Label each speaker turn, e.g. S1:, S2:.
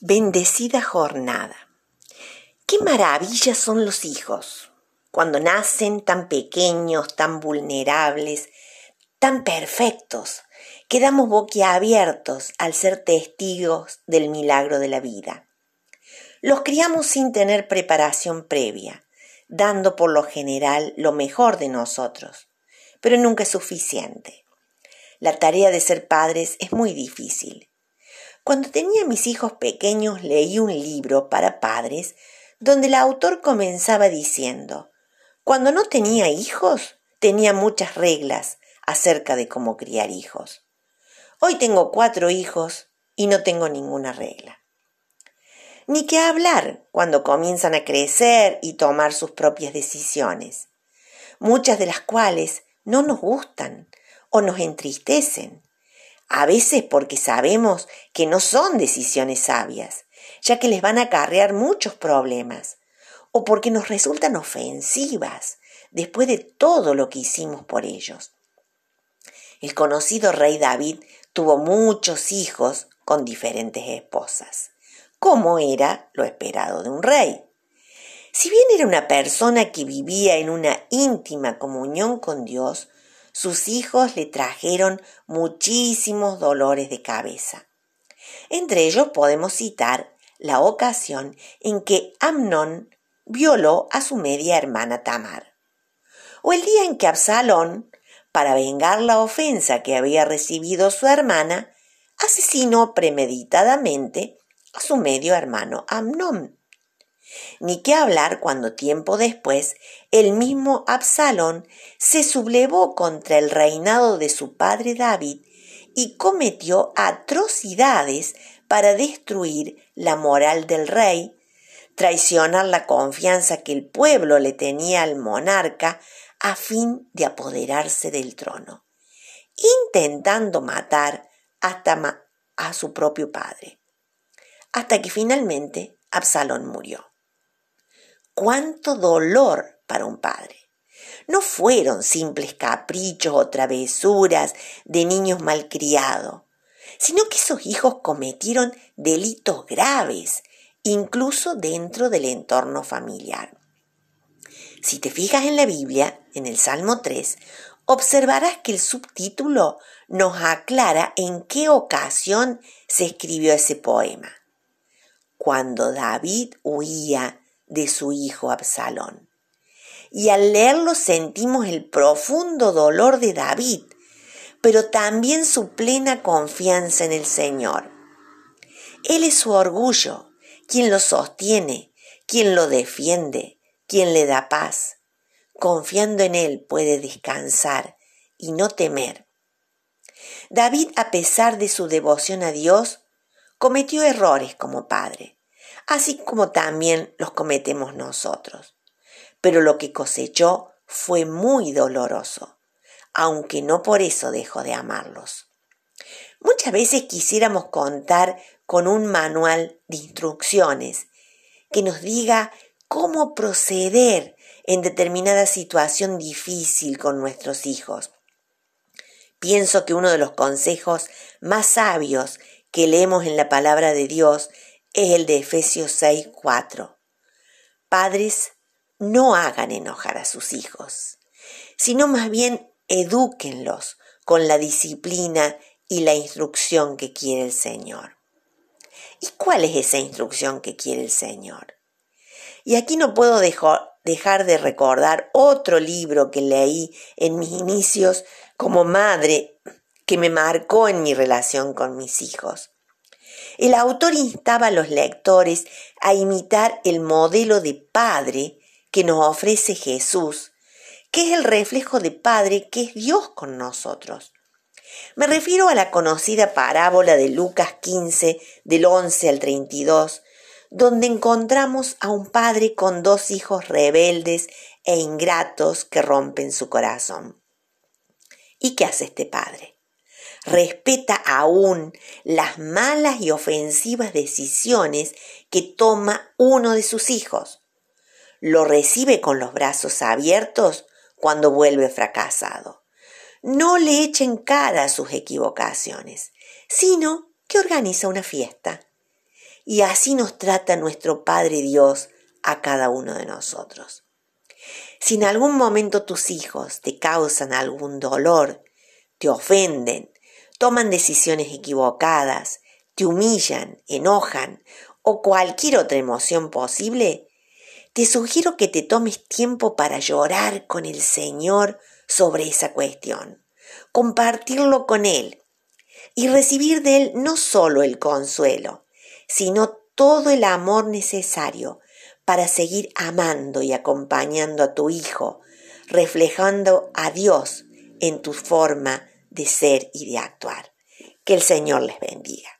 S1: Bendecida jornada. Qué maravillas son los hijos, cuando nacen tan pequeños, tan vulnerables, tan perfectos, quedamos boquiabiertos al ser testigos del milagro de la vida. Los criamos sin tener preparación previa, dando por lo general lo mejor de nosotros, pero nunca es suficiente. La tarea de ser padres es muy difícil cuando tenía mis hijos pequeños leí un libro para padres donde el autor comenzaba diciendo, cuando no tenía hijos, tenía muchas reglas acerca de cómo criar hijos. Hoy tengo cuatro hijos y no tengo ninguna regla. Ni qué hablar cuando comienzan a crecer y tomar sus propias decisiones, muchas de las cuales no nos gustan o nos entristecen a veces porque sabemos que no son decisiones sabias, ya que les van a acarrear muchos problemas, o porque nos resultan ofensivas después de todo lo que hicimos por ellos. El conocido rey David tuvo muchos hijos con diferentes esposas, como era lo esperado de un rey. Si bien era una persona que vivía en una íntima comunión con Dios, sus hijos le trajeron muchísimos dolores de cabeza. Entre ellos podemos citar la ocasión en que Amnón violó a su media hermana Tamar, o el día en que Absalón, para vengar la ofensa que había recibido su hermana, asesinó premeditadamente a su medio hermano Amnón. Ni qué hablar cuando tiempo después el mismo Absalón se sublevó contra el reinado de su padre David y cometió atrocidades para destruir la moral del rey, traicionar la confianza que el pueblo le tenía al monarca a fin de apoderarse del trono, intentando matar hasta a su propio padre, hasta que finalmente Absalón murió cuánto dolor para un padre. No fueron simples caprichos o travesuras de niños malcriados, sino que esos hijos cometieron delitos graves, incluso dentro del entorno familiar. Si te fijas en la Biblia, en el Salmo 3, observarás que el subtítulo nos aclara en qué ocasión se escribió ese poema. Cuando David huía de su hijo Absalón. Y al leerlo sentimos el profundo dolor de David, pero también su plena confianza en el Señor. Él es su orgullo, quien lo sostiene, quien lo defiende, quien le da paz. Confiando en Él puede descansar y no temer. David, a pesar de su devoción a Dios, cometió errores como padre así como también los cometemos nosotros. Pero lo que cosechó fue muy doloroso, aunque no por eso dejó de amarlos. Muchas veces quisiéramos contar con un manual de instrucciones que nos diga cómo proceder en determinada situación difícil con nuestros hijos. Pienso que uno de los consejos más sabios que leemos en la palabra de Dios es el de Efesios 6, 4. Padres, no hagan enojar a sus hijos, sino más bien edúquenlos con la disciplina y la instrucción que quiere el Señor. ¿Y cuál es esa instrucción que quiere el Señor? Y aquí no puedo dejar de recordar otro libro que leí en mis inicios como madre que me marcó en mi relación con mis hijos. El autor instaba a los lectores a imitar el modelo de Padre que nos ofrece Jesús, que es el reflejo de Padre que es Dios con nosotros. Me refiero a la conocida parábola de Lucas 15, del 11 al 32, donde encontramos a un padre con dos hijos rebeldes e ingratos que rompen su corazón. ¿Y qué hace este padre? Respeta aún las malas y ofensivas decisiones que toma uno de sus hijos. Lo recibe con los brazos abiertos cuando vuelve fracasado. No le echa en cara sus equivocaciones, sino que organiza una fiesta. y así nos trata nuestro Padre Dios a cada uno de nosotros. Si en algún momento tus hijos te causan algún dolor, te ofenden, toman decisiones equivocadas, te humillan, enojan o cualquier otra emoción posible, te sugiero que te tomes tiempo para llorar con el Señor sobre esa cuestión, compartirlo con Él y recibir de Él no solo el consuelo, sino todo el amor necesario para seguir amando y acompañando a tu Hijo, reflejando a Dios en tu forma de ser y de actuar. Que el Señor les bendiga.